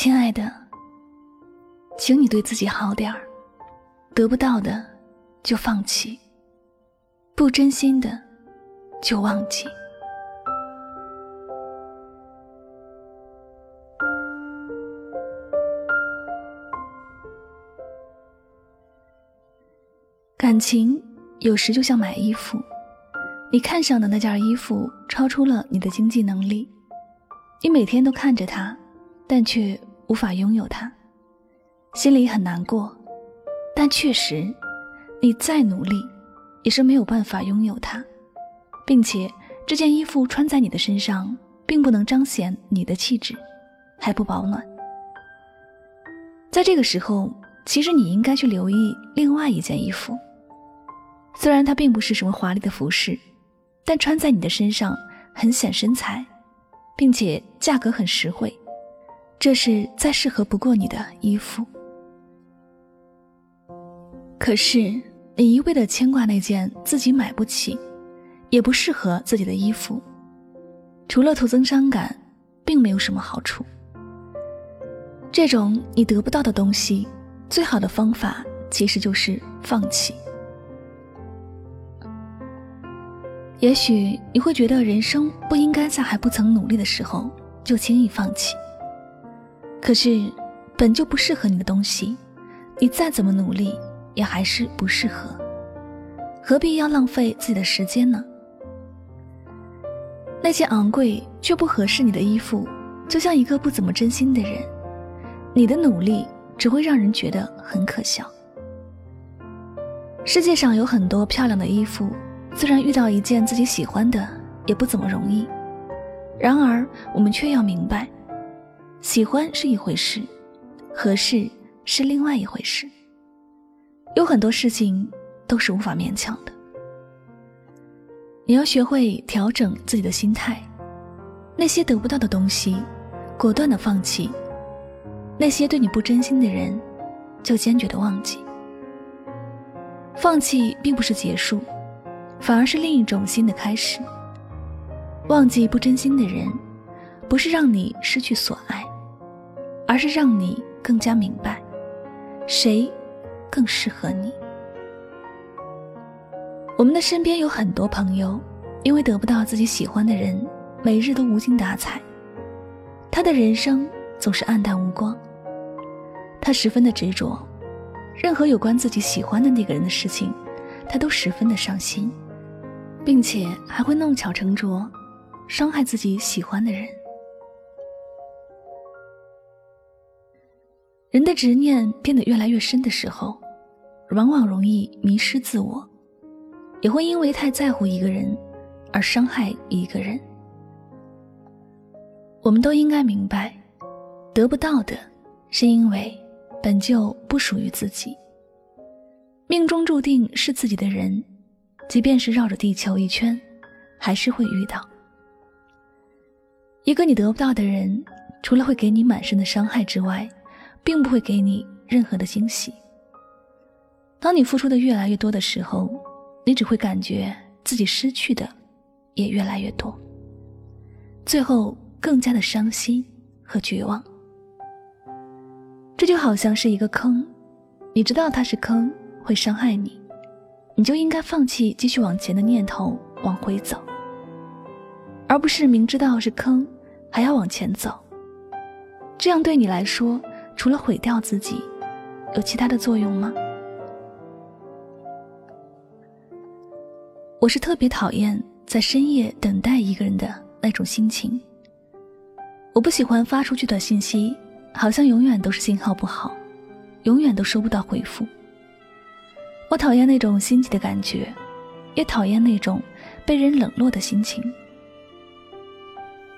亲爱的，请你对自己好点儿，得不到的就放弃，不真心的就忘记。感情有时就像买衣服，你看上的那件衣服超出了你的经济能力，你每天都看着它，但却无法拥有它，心里很难过。但确实，你再努力，也是没有办法拥有它，并且这件衣服穿在你的身上，并不能彰显你的气质，还不保暖。在这个时候，其实你应该去留意另外一件衣服。虽然它并不是什么华丽的服饰，但穿在你的身上很显身材，并且价格很实惠，这是再适合不过你的衣服。可是你一味的牵挂那件自己买不起，也不适合自己的衣服，除了徒增伤感，并没有什么好处。这种你得不到的东西，最好的方法其实就是放弃。也许你会觉得人生不应该在还不曾努力的时候就轻易放弃。可是，本就不适合你的东西，你再怎么努力也还是不适合，何必要浪费自己的时间呢？那些昂贵却不合适你的衣服，就像一个不怎么真心的人，你的努力只会让人觉得很可笑。世界上有很多漂亮的衣服。虽然遇到一件自己喜欢的也不怎么容易，然而我们却要明白，喜欢是一回事，合适是另外一回事。有很多事情都是无法勉强的。你要学会调整自己的心态，那些得不到的东西，果断的放弃；那些对你不真心的人，就坚决的忘记。放弃并不是结束。反而是另一种新的开始。忘记不真心的人，不是让你失去所爱，而是让你更加明白，谁更适合你。我们的身边有很多朋友，因为得不到自己喜欢的人，每日都无精打采，他的人生总是黯淡无光。他十分的执着，任何有关自己喜欢的那个人的事情，他都十分的上心。并且还会弄巧成拙，伤害自己喜欢的人。人的执念变得越来越深的时候，往往容易迷失自我，也会因为太在乎一个人而伤害一个人。我们都应该明白，得不到的是因为本就不属于自己，命中注定是自己的人。即便是绕着地球一圈，还是会遇到一个你得不到的人。除了会给你满身的伤害之外，并不会给你任何的惊喜。当你付出的越来越多的时候，你只会感觉自己失去的也越来越多，最后更加的伤心和绝望。这就好像是一个坑，你知道它是坑，会伤害你。你就应该放弃继续往前的念头，往回走，而不是明知道是坑，还要往前走。这样对你来说，除了毁掉自己，有其他的作用吗？我是特别讨厌在深夜等待一个人的那种心情。我不喜欢发出去的信息，好像永远都是信号不好，永远都收不到回复。我讨厌那种心急的感觉，也讨厌那种被人冷落的心情。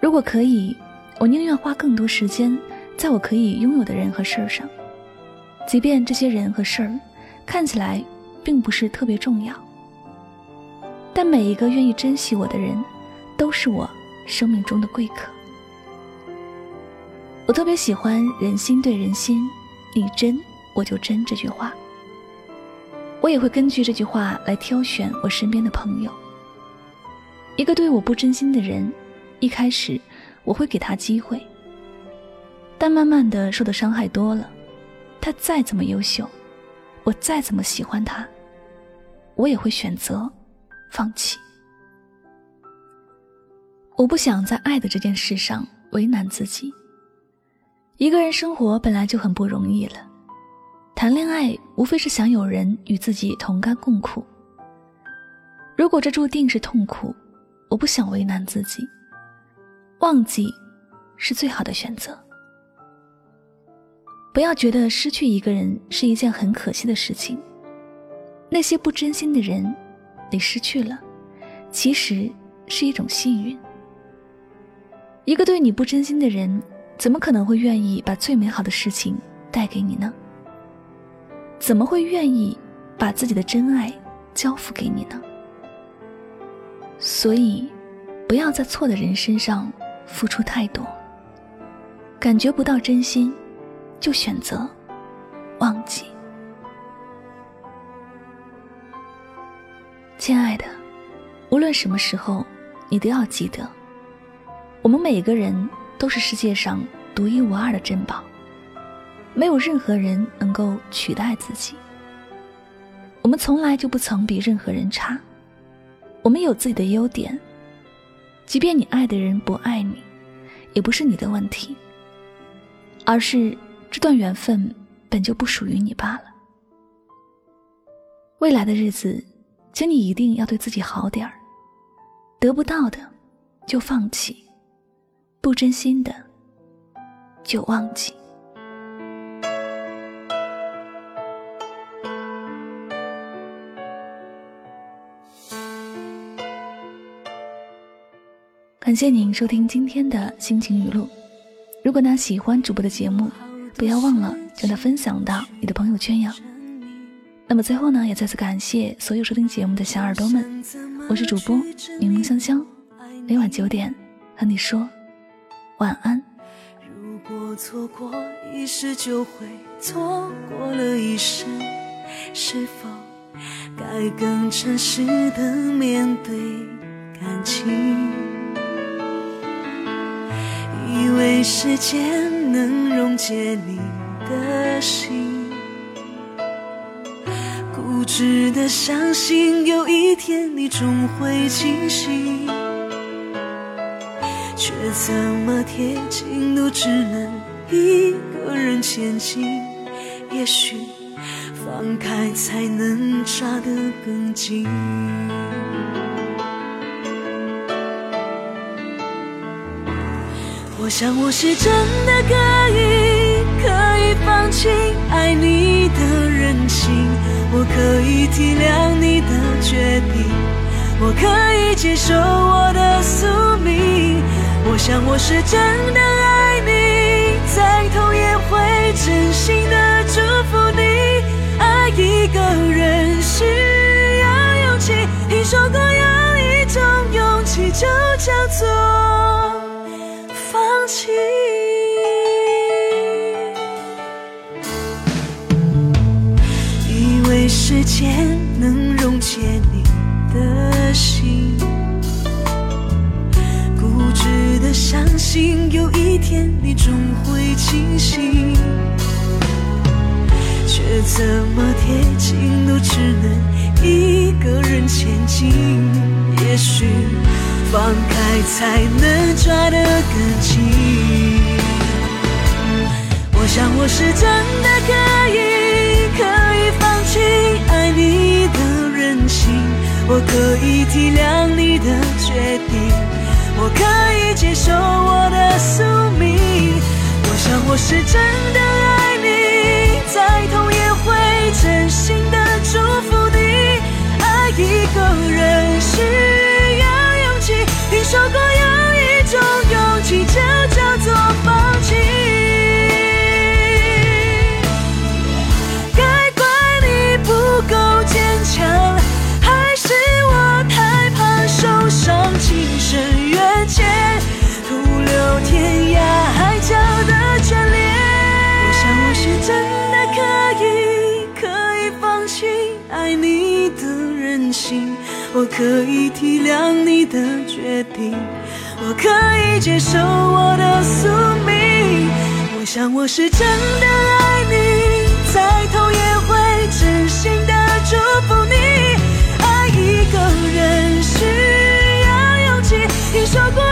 如果可以，我宁愿花更多时间在我可以拥有的人和事儿上，即便这些人和事儿看起来并不是特别重要。但每一个愿意珍惜我的人，都是我生命中的贵客。我特别喜欢“人心对人心，你真我就真”这句话。我也会根据这句话来挑选我身边的朋友。一个对我不真心的人，一开始我会给他机会，但慢慢的受的伤害多了，他再怎么优秀，我再怎么喜欢他，我也会选择放弃。我不想在爱的这件事上为难自己。一个人生活本来就很不容易了，谈恋爱无非是想有人与自己同甘共苦。如果这注定是痛苦，我不想为难自己，忘记是最好的选择。不要觉得失去一个人是一件很可惜的事情。那些不真心的人，你失去了，其实是一种幸运。一个对你不真心的人，怎么可能会愿意把最美好的事情带给你呢？怎么会愿意把自己的真爱交付给你呢？所以，不要在错的人身上付出太多。感觉不到真心，就选择忘记。亲爱的，无论什么时候，你都要记得。我们每个人都是世界上独一无二的珍宝，没有任何人能够取代自己。我们从来就不曾比任何人差，我们有自己的优点。即便你爱的人不爱你，也不是你的问题，而是这段缘分本就不属于你罢了。未来的日子，请你一定要对自己好点儿，得不到的就放弃。不真心的，就忘记。感谢您收听今天的心情语录。如果呢喜欢主播的节目，不要忘了将它分享到你的朋友圈呀。那么最后呢，也再次感谢所有收听节目的小耳朵们。我是主播柠檬香香，每晚九点和你说。晚安如果错过一时就会错过了一生是否该更诚实的面对感情以为时间能溶解你的心固执的相信有一天你终会清醒却怎么贴近都只能一个人前进，也许放开才能抓得更紧。我想我是真的可以，可以放弃爱你的任性，我可以体谅你的决定，我可以接受我的宿命。我想我是真的爱你，再痛也会真心的祝福你。爱一个人需要勇气，听说过有一种勇气就叫做放弃。以为时间能溶解你的心。固执的相信有一天你终会清醒，却怎么贴近都只能一个人前进。也许放开才能抓得更紧。我想我是真的可以，可以放弃爱你的任性，我可以体谅你的决定。我可以接受我的宿命，我想我是真的爱你，再痛也亲爱你的任性我可以体谅你的决定我可以接受我的宿命我想我是真的爱你再痛也会真心的祝福你。爱一个人需要勇气听说过